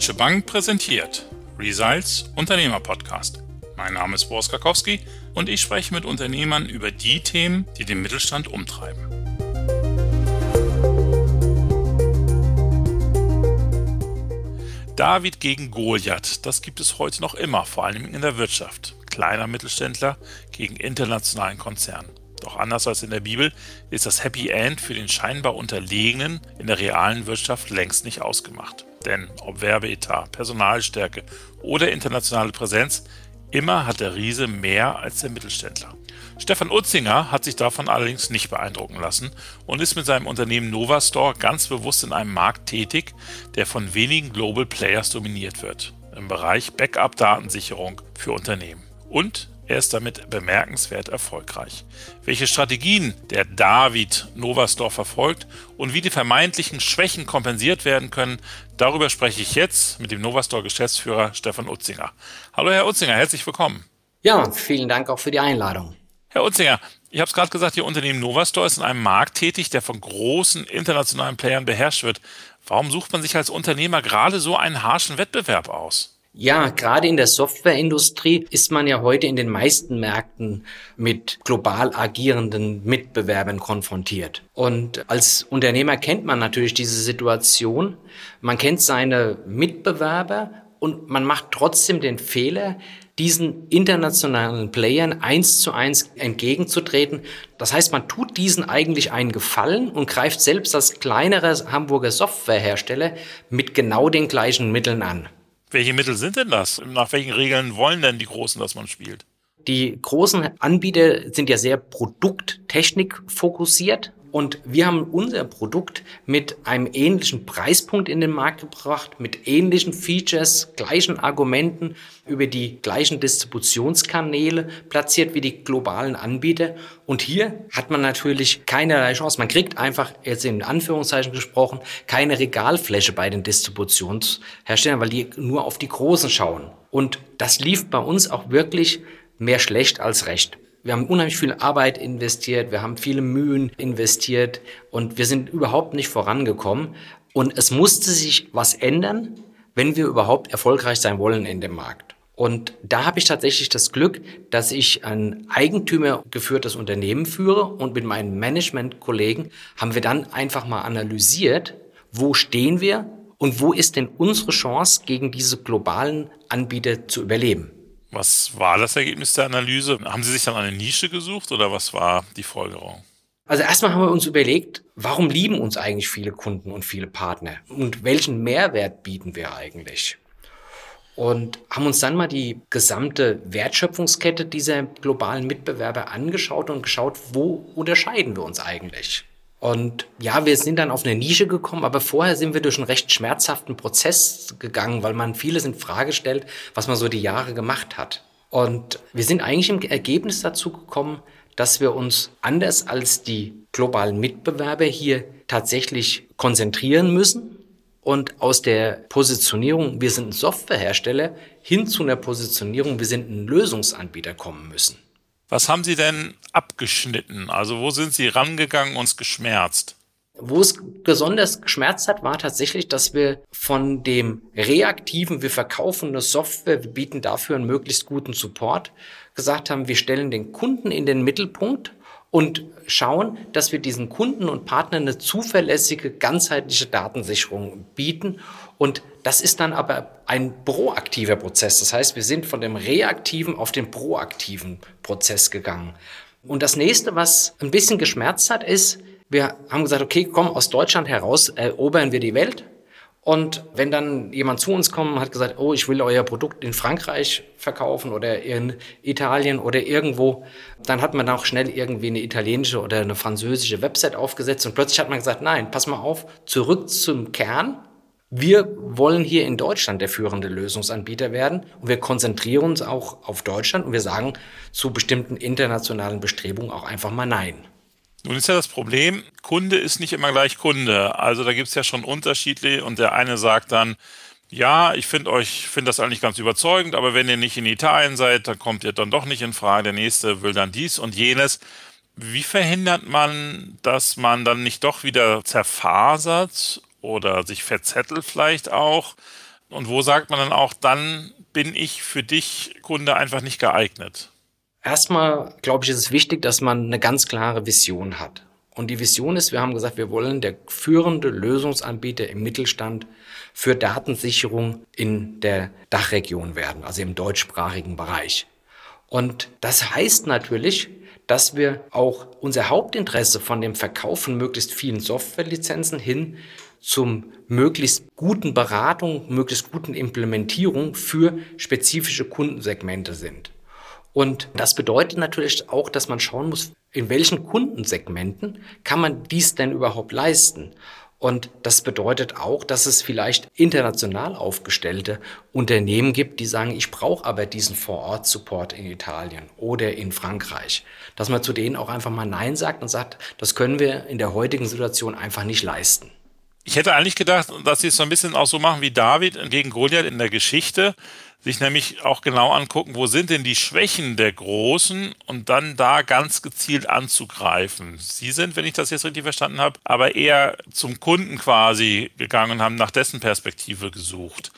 Deutsche Bank präsentiert Results Unternehmer Podcast. Mein Name ist Boris Karkowski und ich spreche mit Unternehmern über die Themen, die den Mittelstand umtreiben. David gegen Goliath, das gibt es heute noch immer, vor allem in der Wirtschaft. Kleiner Mittelständler gegen internationalen Konzern. Doch anders als in der Bibel ist das Happy End für den scheinbar Unterlegenen in der realen Wirtschaft längst nicht ausgemacht. Denn ob Werbeetat, Personalstärke oder internationale Präsenz, immer hat der Riese mehr als der Mittelständler. Stefan Utzinger hat sich davon allerdings nicht beeindrucken lassen und ist mit seinem Unternehmen Novastore ganz bewusst in einem Markt tätig, der von wenigen Global Players dominiert wird, im Bereich Backup-Datensicherung für Unternehmen. Und er ist damit bemerkenswert erfolgreich. Welche Strategien der David Novasdorf verfolgt und wie die vermeintlichen Schwächen kompensiert werden können, darüber spreche ich jetzt mit dem Novastor Geschäftsführer Stefan Utzinger. Hallo Herr Utzinger, herzlich willkommen. Ja, vielen Dank auch für die Einladung. Herr Utzinger, ich habe es gerade gesagt, Ihr Unternehmen Novastor ist in einem Markt tätig, der von großen internationalen Playern beherrscht wird. Warum sucht man sich als Unternehmer gerade so einen harschen Wettbewerb aus? Ja, gerade in der Softwareindustrie ist man ja heute in den meisten Märkten mit global agierenden Mitbewerbern konfrontiert. Und als Unternehmer kennt man natürlich diese Situation. Man kennt seine Mitbewerber und man macht trotzdem den Fehler, diesen internationalen Playern eins zu eins entgegenzutreten. Das heißt, man tut diesen eigentlich einen Gefallen und greift selbst als kleinerer Hamburger Softwarehersteller mit genau den gleichen Mitteln an. Welche Mittel sind denn das? Nach welchen Regeln wollen denn die Großen, dass man spielt? Die großen Anbieter sind ja sehr produkttechnik fokussiert und wir haben unser Produkt mit einem ähnlichen Preispunkt in den Markt gebracht, mit ähnlichen Features, gleichen Argumenten über die gleichen Distributionskanäle platziert wie die globalen Anbieter. Und hier hat man natürlich keinerlei Chance. Man kriegt einfach, jetzt in Anführungszeichen gesprochen, keine Regalfläche bei den Distributionsherstellern, weil die nur auf die Großen schauen. Und das lief bei uns auch wirklich mehr schlecht als recht wir haben unheimlich viel Arbeit investiert, wir haben viele Mühen investiert und wir sind überhaupt nicht vorangekommen. Und es musste sich was ändern, wenn wir überhaupt erfolgreich sein wollen in dem Markt. Und da habe ich tatsächlich das Glück, dass ich ein eigentümergeführtes Unternehmen führe und mit meinen Managementkollegen haben wir dann einfach mal analysiert, wo stehen wir und wo ist denn unsere Chance, gegen diese globalen Anbieter zu überleben. Was war das Ergebnis der Analyse? Haben Sie sich dann eine Nische gesucht oder was war die Folgerung? Also erstmal haben wir uns überlegt, warum lieben uns eigentlich viele Kunden und viele Partner und welchen Mehrwert bieten wir eigentlich? Und haben uns dann mal die gesamte Wertschöpfungskette dieser globalen Mitbewerber angeschaut und geschaut, wo unterscheiden wir uns eigentlich? Und ja, wir sind dann auf eine Nische gekommen, aber vorher sind wir durch einen recht schmerzhaften Prozess gegangen, weil man vieles in Frage stellt, was man so die Jahre gemacht hat. Und wir sind eigentlich im Ergebnis dazu gekommen, dass wir uns anders als die globalen Mitbewerber hier tatsächlich konzentrieren müssen und aus der Positionierung, wir sind ein Softwarehersteller, hin zu einer Positionierung, wir sind ein Lösungsanbieter kommen müssen. Was haben Sie denn abgeschnitten? Also wo sind Sie rangegangen und es geschmerzt? Wo es besonders geschmerzt hat, war tatsächlich, dass wir von dem reaktiven, wir verkaufen eine Software, wir bieten dafür einen möglichst guten Support, gesagt haben, wir stellen den Kunden in den Mittelpunkt und schauen, dass wir diesen Kunden und Partnern eine zuverlässige, ganzheitliche Datensicherung bieten. Und das ist dann aber ein proaktiver Prozess. Das heißt, wir sind von dem reaktiven auf den proaktiven Prozess gegangen. Und das nächste, was ein bisschen geschmerzt hat, ist, wir haben gesagt, okay, komm, aus Deutschland heraus erobern wir die Welt. Und wenn dann jemand zu uns kommt und hat gesagt, oh, ich will euer Produkt in Frankreich verkaufen oder in Italien oder irgendwo, dann hat man auch schnell irgendwie eine italienische oder eine französische Website aufgesetzt und plötzlich hat man gesagt, nein, pass mal auf, zurück zum Kern. Wir wollen hier in Deutschland der führende Lösungsanbieter werden und wir konzentrieren uns auch auf Deutschland und wir sagen zu bestimmten internationalen Bestrebungen auch einfach mal Nein. Nun ist ja das Problem, Kunde ist nicht immer gleich Kunde. Also da gibt es ja schon Unterschiede und der eine sagt dann, ja, ich finde euch, finde das eigentlich ganz überzeugend, aber wenn ihr nicht in Italien seid, dann kommt ihr dann doch nicht in Frage. Der nächste will dann dies und jenes. Wie verhindert man, dass man dann nicht doch wieder zerfasert oder sich verzettelt vielleicht auch? Und wo sagt man dann auch, dann bin ich für dich, Kunde, einfach nicht geeignet? Erstmal, glaube ich, ist es wichtig, dass man eine ganz klare Vision hat. Und die Vision ist, wir haben gesagt, wir wollen der führende Lösungsanbieter im Mittelstand für Datensicherung in der Dachregion werden, also im deutschsprachigen Bereich. Und das heißt natürlich, dass wir auch unser Hauptinteresse von dem Verkauf von möglichst vielen Softwarelizenzen hin zum möglichst guten Beratung, möglichst guten Implementierung für spezifische Kundensegmente sind. Und das bedeutet natürlich auch, dass man schauen muss, in welchen Kundensegmenten kann man dies denn überhaupt leisten? Und das bedeutet auch, dass es vielleicht international aufgestellte Unternehmen gibt, die sagen, ich brauche aber diesen Vor-Ort-Support in Italien oder in Frankreich. Dass man zu denen auch einfach mal Nein sagt und sagt, das können wir in der heutigen Situation einfach nicht leisten. Ich hätte eigentlich gedacht, dass sie es so ein bisschen auch so machen wie David gegen Goliath in der Geschichte sich nämlich auch genau angucken, wo sind denn die Schwächen der Großen und dann da ganz gezielt anzugreifen. Sie sind, wenn ich das jetzt richtig verstanden habe, aber eher zum Kunden quasi gegangen und haben nach dessen Perspektive gesucht.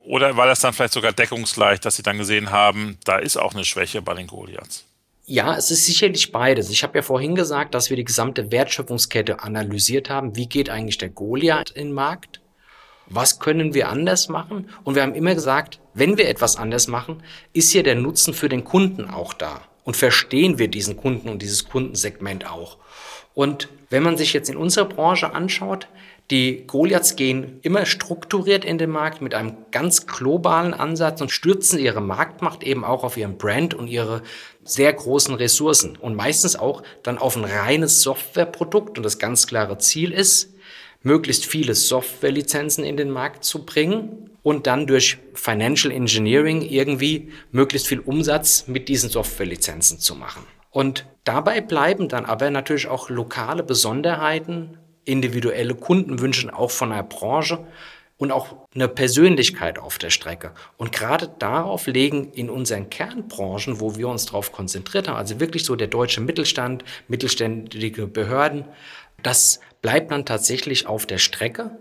Oder war das dann vielleicht sogar deckungsgleich, dass sie dann gesehen haben, da ist auch eine Schwäche bei den Goliaths? Ja, es ist sicherlich beides. Ich habe ja vorhin gesagt, dass wir die gesamte Wertschöpfungskette analysiert haben. Wie geht eigentlich der Goliath in den Markt? Was können wir anders machen? Und wir haben immer gesagt, wenn wir etwas anders machen, ist hier der Nutzen für den Kunden auch da. Und verstehen wir diesen Kunden und dieses Kundensegment auch. Und wenn man sich jetzt in unserer Branche anschaut, die Goliaths gehen immer strukturiert in den Markt mit einem ganz globalen Ansatz und stürzen ihre Marktmacht eben auch auf ihren Brand und ihre sehr großen Ressourcen und meistens auch dann auf ein reines Softwareprodukt. Und das ganz klare Ziel ist, möglichst viele Softwarelizenzen in den Markt zu bringen und dann durch Financial Engineering irgendwie möglichst viel Umsatz mit diesen Softwarelizenzen zu machen. Und dabei bleiben dann aber natürlich auch lokale Besonderheiten, individuelle Kundenwünsche auch von der Branche und auch eine Persönlichkeit auf der Strecke. Und gerade darauf legen in unseren Kernbranchen, wo wir uns darauf konzentriert haben, also wirklich so der deutsche Mittelstand, mittelständige Behörden, das bleibt dann tatsächlich auf der Strecke.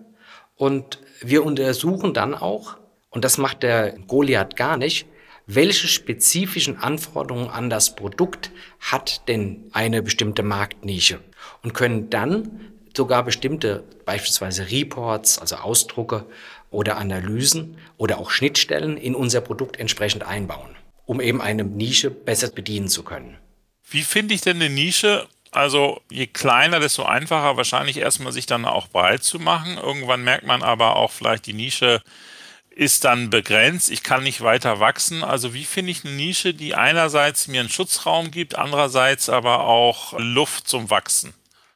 Und wir untersuchen dann auch, und das macht der Goliath gar nicht, welche spezifischen Anforderungen an das Produkt hat denn eine bestimmte Marktnische und können dann sogar bestimmte beispielsweise Reports, also Ausdrucke oder Analysen oder auch Schnittstellen in unser Produkt entsprechend einbauen, um eben eine Nische besser bedienen zu können. Wie finde ich denn eine Nische, also je kleiner, desto einfacher wahrscheinlich erstmal sich dann auch breit zu machen. Irgendwann merkt man aber auch vielleicht, die Nische ist dann begrenzt, ich kann nicht weiter wachsen. Also wie finde ich eine Nische, die einerseits mir einen Schutzraum gibt, andererseits aber auch Luft zum Wachsen?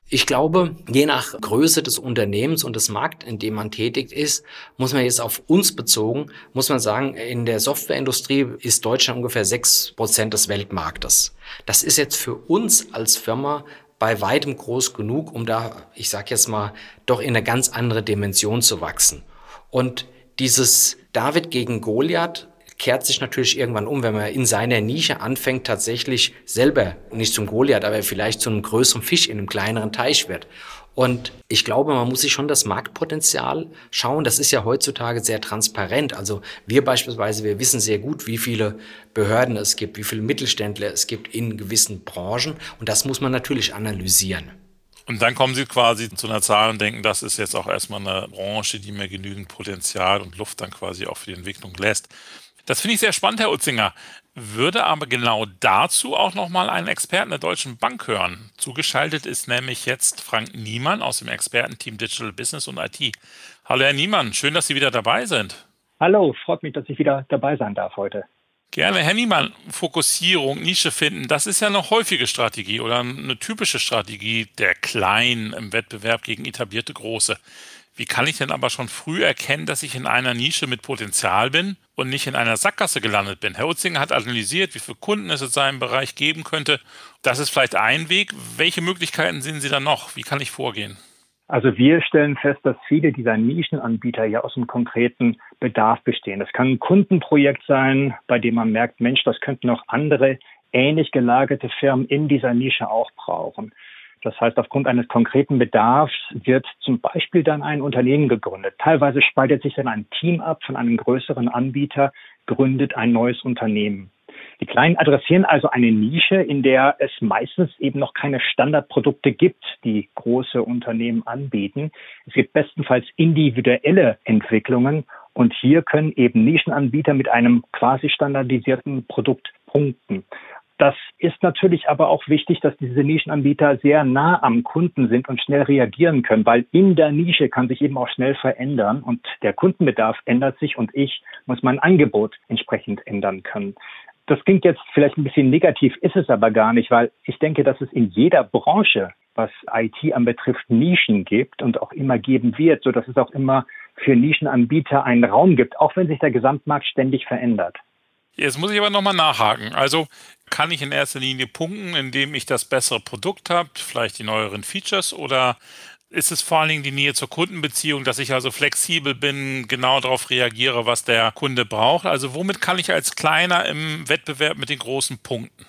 Ich glaube, je nach Größe des Unternehmens und des Markt, in dem man tätig ist, muss man jetzt auf uns bezogen, muss man sagen, in der Softwareindustrie ist Deutschland ungefähr sechs Prozent des Weltmarktes. Das ist jetzt für uns als Firma bei weitem groß genug, um da, ich sag jetzt mal, doch in eine ganz andere Dimension zu wachsen. Und dieses David gegen Goliath kehrt sich natürlich irgendwann um, wenn man in seiner Nische anfängt, tatsächlich selber nicht zum Goliath, aber vielleicht zu einem größeren Fisch in einem kleineren Teich wird. Und ich glaube, man muss sich schon das Marktpotenzial schauen. Das ist ja heutzutage sehr transparent. Also wir beispielsweise, wir wissen sehr gut, wie viele Behörden es gibt, wie viele Mittelständler es gibt in gewissen Branchen. Und das muss man natürlich analysieren. Und dann kommen Sie quasi zu einer Zahl und denken, das ist jetzt auch erstmal eine Branche, die mir genügend Potenzial und Luft dann quasi auch für die Entwicklung lässt. Das finde ich sehr spannend, Herr Utzinger. Würde aber genau dazu auch nochmal einen Experten der Deutschen Bank hören. Zugeschaltet ist nämlich jetzt Frank Niemann aus dem Expertenteam Digital Business und IT. Hallo Herr Niemann, schön, dass Sie wieder dabei sind. Hallo, freut mich, dass ich wieder dabei sein darf heute. Gerne. Herr Niemann, Fokussierung, Nische finden, das ist ja eine häufige Strategie oder eine typische Strategie der Kleinen im Wettbewerb gegen etablierte Große. Wie kann ich denn aber schon früh erkennen, dass ich in einer Nische mit Potenzial bin und nicht in einer Sackgasse gelandet bin? Herr Utzinger hat analysiert, wie viele Kunden es in seinem Bereich geben könnte. Das ist vielleicht ein Weg. Welche Möglichkeiten sehen Sie da noch? Wie kann ich vorgehen? Also wir stellen fest, dass viele dieser Nischenanbieter ja aus einem konkreten Bedarf bestehen. Das kann ein Kundenprojekt sein, bei dem man merkt, Mensch, das könnten auch andere ähnlich gelagerte Firmen in dieser Nische auch brauchen. Das heißt, aufgrund eines konkreten Bedarfs wird zum Beispiel dann ein Unternehmen gegründet. Teilweise spaltet sich dann ein Team ab von einem größeren Anbieter, gründet ein neues Unternehmen. Die Kleinen adressieren also eine Nische, in der es meistens eben noch keine Standardprodukte gibt, die große Unternehmen anbieten. Es gibt bestenfalls individuelle Entwicklungen und hier können eben Nischenanbieter mit einem quasi standardisierten Produkt punkten. Das ist natürlich aber auch wichtig, dass diese Nischenanbieter sehr nah am Kunden sind und schnell reagieren können, weil in der Nische kann sich eben auch schnell verändern und der Kundenbedarf ändert sich und ich muss mein Angebot entsprechend ändern können. Das klingt jetzt vielleicht ein bisschen negativ, ist es aber gar nicht, weil ich denke, dass es in jeder Branche, was IT anbetrifft, Nischen gibt und auch immer geben wird, so dass es auch immer für Nischenanbieter einen Raum gibt, auch wenn sich der Gesamtmarkt ständig verändert. Jetzt muss ich aber nochmal nachhaken. Also kann ich in erster Linie punkten, indem ich das bessere Produkt habe, vielleicht die neueren Features oder ist es vor allen Dingen die Nähe zur Kundenbeziehung, dass ich also flexibel bin, genau darauf reagiere, was der Kunde braucht? Also womit kann ich als Kleiner im Wettbewerb mit den großen punkten?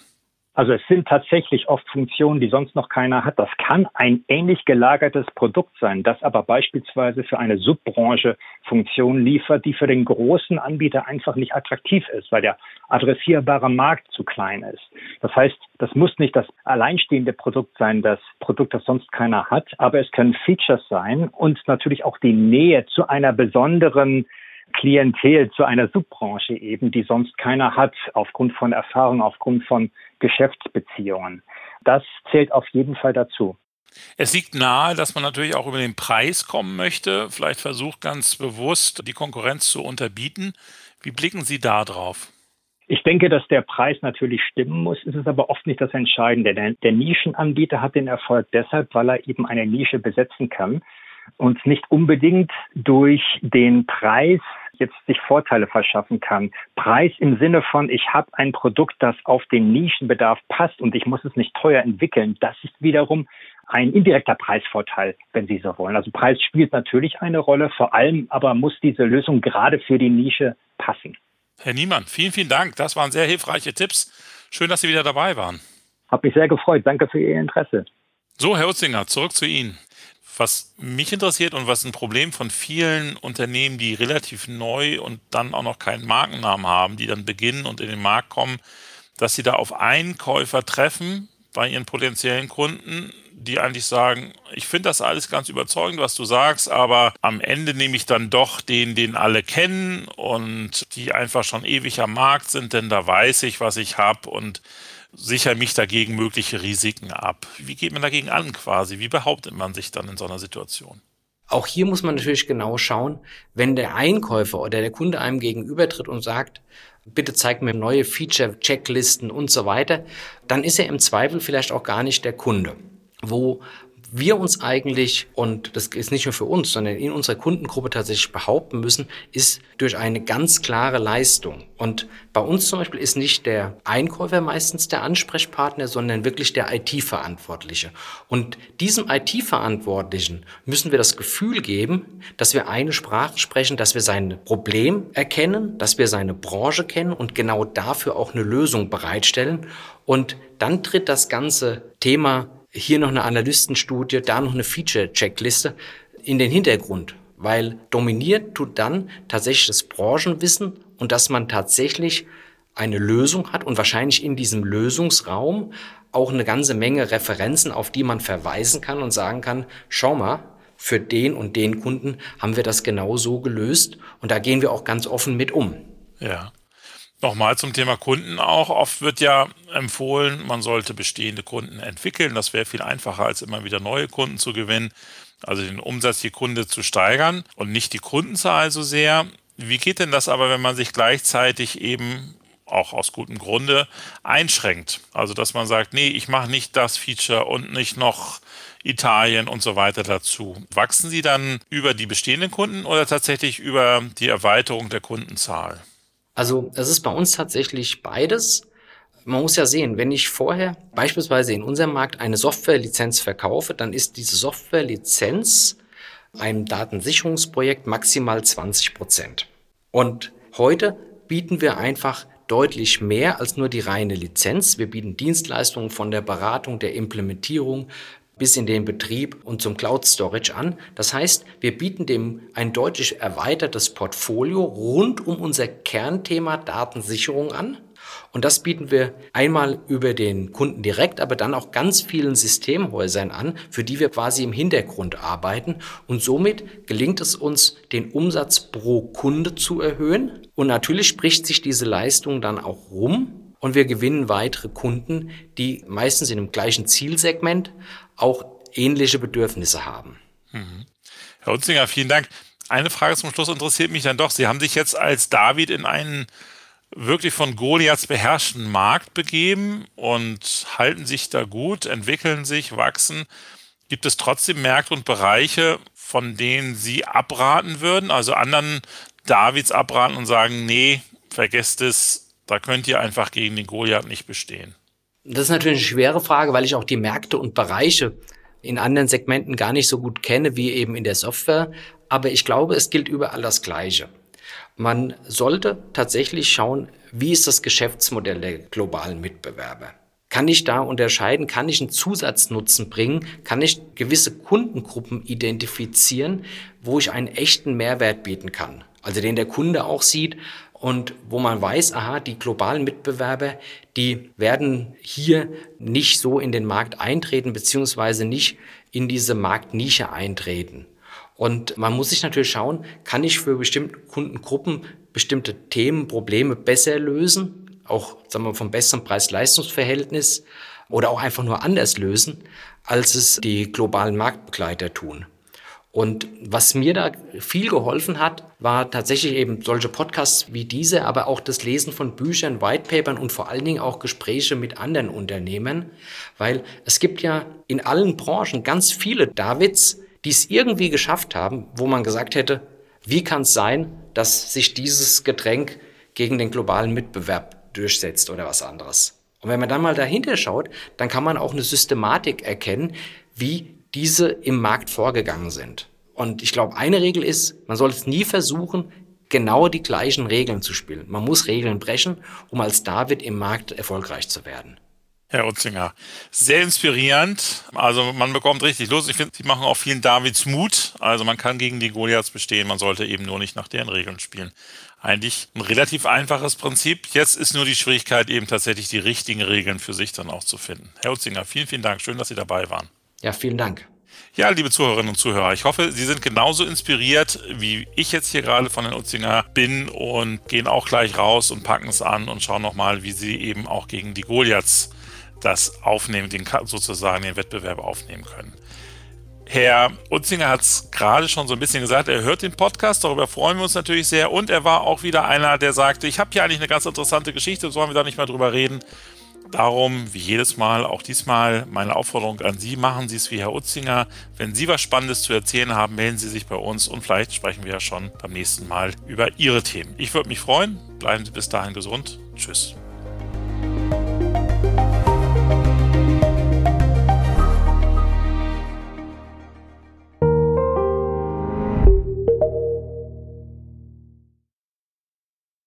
Also es sind tatsächlich oft Funktionen, die sonst noch keiner hat. Das kann ein ähnlich gelagertes Produkt sein, das aber beispielsweise für eine Subbranche Funktionen liefert, die für den großen Anbieter einfach nicht attraktiv ist, weil der adressierbare Markt zu klein ist. Das heißt, das muss nicht das alleinstehende Produkt sein, das Produkt, das sonst keiner hat, aber es können Features sein und natürlich auch die Nähe zu einer besonderen Klientel zu einer Subbranche eben, die sonst keiner hat, aufgrund von Erfahrung, aufgrund von Geschäftsbeziehungen. Das zählt auf jeden Fall dazu. Es liegt nahe, dass man natürlich auch über den Preis kommen möchte, vielleicht versucht ganz bewusst die Konkurrenz zu unterbieten. Wie blicken Sie da drauf? Ich denke, dass der Preis natürlich stimmen muss. Es ist aber oft nicht das Entscheidende. Der, der Nischenanbieter hat den Erfolg deshalb, weil er eben eine Nische besetzen kann und nicht unbedingt durch den Preis jetzt sich Vorteile verschaffen kann. Preis im Sinne von, ich habe ein Produkt, das auf den Nischenbedarf passt und ich muss es nicht teuer entwickeln. Das ist wiederum ein indirekter Preisvorteil, wenn Sie so wollen. Also Preis spielt natürlich eine Rolle, vor allem aber muss diese Lösung gerade für die Nische passen. Herr Niemann, vielen, vielen Dank. Das waren sehr hilfreiche Tipps. Schön, dass Sie wieder dabei waren. Hab mich sehr gefreut. Danke für Ihr Interesse. So, Herr Utzinger, zurück zu Ihnen. Was mich interessiert und was ein Problem von vielen Unternehmen, die relativ neu und dann auch noch keinen Markennamen haben, die dann beginnen und in den Markt kommen, dass sie da auf Einkäufer treffen bei ihren potenziellen Kunden, die eigentlich sagen, ich finde das alles ganz überzeugend, was du sagst, aber am Ende nehme ich dann doch den, den alle kennen und die einfach schon ewig am Markt sind, denn da weiß ich, was ich habe und sichere mich dagegen mögliche Risiken ab. Wie geht man dagegen an quasi? Wie behauptet man sich dann in so einer Situation? Auch hier muss man natürlich genau schauen, wenn der Einkäufer oder der Kunde einem gegenübertritt und sagt, bitte zeig mir neue Feature, Checklisten und so weiter, dann ist er im Zweifel vielleicht auch gar nicht der Kunde. Wo wir uns eigentlich, und das ist nicht nur für uns, sondern in unserer Kundengruppe tatsächlich behaupten müssen, ist durch eine ganz klare Leistung. Und bei uns zum Beispiel ist nicht der Einkäufer meistens der Ansprechpartner, sondern wirklich der IT-Verantwortliche. Und diesem IT-Verantwortlichen müssen wir das Gefühl geben, dass wir eine Sprache sprechen, dass wir sein Problem erkennen, dass wir seine Branche kennen und genau dafür auch eine Lösung bereitstellen. Und dann tritt das ganze Thema hier noch eine Analystenstudie, da noch eine Feature-Checkliste in den Hintergrund, weil dominiert tut dann tatsächlich das Branchenwissen und dass man tatsächlich eine Lösung hat und wahrscheinlich in diesem Lösungsraum auch eine ganze Menge Referenzen, auf die man verweisen kann und sagen kann, schau mal, für den und den Kunden haben wir das genau so gelöst und da gehen wir auch ganz offen mit um. Ja. Nochmal zum Thema Kunden auch. Oft wird ja empfohlen, man sollte bestehende Kunden entwickeln. Das wäre viel einfacher, als immer wieder neue Kunden zu gewinnen. Also den Umsatz je Kunde zu steigern und nicht die Kundenzahl so sehr. Wie geht denn das aber, wenn man sich gleichzeitig eben auch aus gutem Grunde einschränkt? Also dass man sagt, nee, ich mache nicht das Feature und nicht noch Italien und so weiter dazu. Wachsen Sie dann über die bestehenden Kunden oder tatsächlich über die Erweiterung der Kundenzahl? Also es ist bei uns tatsächlich beides. Man muss ja sehen, wenn ich vorher beispielsweise in unserem Markt eine Softwarelizenz verkaufe, dann ist diese Softwarelizenz einem Datensicherungsprojekt maximal 20 Prozent. Und heute bieten wir einfach deutlich mehr als nur die reine Lizenz. Wir bieten Dienstleistungen von der Beratung, der Implementierung bis in den Betrieb und zum Cloud Storage an. Das heißt, wir bieten dem ein deutlich erweitertes Portfolio rund um unser Kernthema Datensicherung an. Und das bieten wir einmal über den Kunden direkt, aber dann auch ganz vielen Systemhäusern an, für die wir quasi im Hintergrund arbeiten. Und somit gelingt es uns, den Umsatz pro Kunde zu erhöhen. Und natürlich spricht sich diese Leistung dann auch rum. Und wir gewinnen weitere Kunden, die meistens in dem gleichen Zielsegment auch ähnliche Bedürfnisse haben. Mhm. Herr Unzinger, vielen Dank. Eine Frage zum Schluss interessiert mich dann doch. Sie haben sich jetzt als David in einen wirklich von Goliaths beherrschten Markt begeben und halten sich da gut, entwickeln sich, wachsen. Gibt es trotzdem Märkte und Bereiche, von denen Sie abraten würden, also anderen Davids abraten und sagen, nee, vergesst es, da könnt ihr einfach gegen den Goliath nicht bestehen? Das ist natürlich eine schwere Frage, weil ich auch die Märkte und Bereiche in anderen Segmenten gar nicht so gut kenne wie eben in der Software. Aber ich glaube, es gilt überall das Gleiche. Man sollte tatsächlich schauen, wie ist das Geschäftsmodell der globalen Mitbewerber? Kann ich da unterscheiden? Kann ich einen Zusatznutzen bringen? Kann ich gewisse Kundengruppen identifizieren, wo ich einen echten Mehrwert bieten kann? Also den der Kunde auch sieht und wo man weiß, aha, die globalen Mitbewerber, die werden hier nicht so in den Markt eintreten, beziehungsweise nicht in diese Marktnische eintreten. Und man muss sich natürlich schauen, kann ich für bestimmte Kundengruppen bestimmte Themen, Probleme besser lösen, auch sagen wir, vom besseren Preis-Leistungs-Verhältnis oder auch einfach nur anders lösen, als es die globalen Marktbegleiter tun. Und was mir da viel geholfen hat, war tatsächlich eben solche Podcasts wie diese, aber auch das Lesen von Büchern, Whitepapern und vor allen Dingen auch Gespräche mit anderen Unternehmen, weil es gibt ja in allen Branchen ganz viele Davids, die es irgendwie geschafft haben, wo man gesagt hätte, wie kann es sein, dass sich dieses Getränk gegen den globalen Mitbewerb durchsetzt oder was anderes. Und wenn man dann mal dahinter schaut, dann kann man auch eine Systematik erkennen, wie diese im Markt vorgegangen sind. Und ich glaube, eine Regel ist, man soll es nie versuchen, genau die gleichen Regeln zu spielen. Man muss Regeln brechen, um als David im Markt erfolgreich zu werden. Herr Utzinger. Sehr inspirierend. Also man bekommt richtig Lust. Ich finde, Sie machen auch vielen Davids Mut. Also man kann gegen die Goliaths bestehen. Man sollte eben nur nicht nach deren Regeln spielen. Eigentlich ein relativ einfaches Prinzip. Jetzt ist nur die Schwierigkeit eben tatsächlich die richtigen Regeln für sich dann auch zu finden. Herr Utzinger, vielen, vielen Dank. Schön, dass Sie dabei waren. Ja, vielen Dank. Ja, liebe Zuhörerinnen und Zuhörer, ich hoffe, Sie sind genauso inspiriert, wie ich jetzt hier gerade von den Utzinger bin und gehen auch gleich raus und packen es an und schauen nochmal, wie Sie eben auch gegen die Goliaths das aufnehmen, den, sozusagen den Wettbewerb aufnehmen können. Herr Utzinger hat es gerade schon so ein bisschen gesagt, er hört den Podcast, darüber freuen wir uns natürlich sehr. Und er war auch wieder einer, der sagte, ich habe hier eigentlich eine ganz interessante Geschichte, sollen wir da nicht mal drüber reden. Darum, wie jedes Mal, auch diesmal meine Aufforderung an Sie, machen Sie es wie Herr Utzinger. Wenn Sie was Spannendes zu erzählen haben, melden Sie sich bei uns und vielleicht sprechen wir ja schon beim nächsten Mal über Ihre Themen. Ich würde mich freuen. Bleiben Sie bis dahin gesund. Tschüss.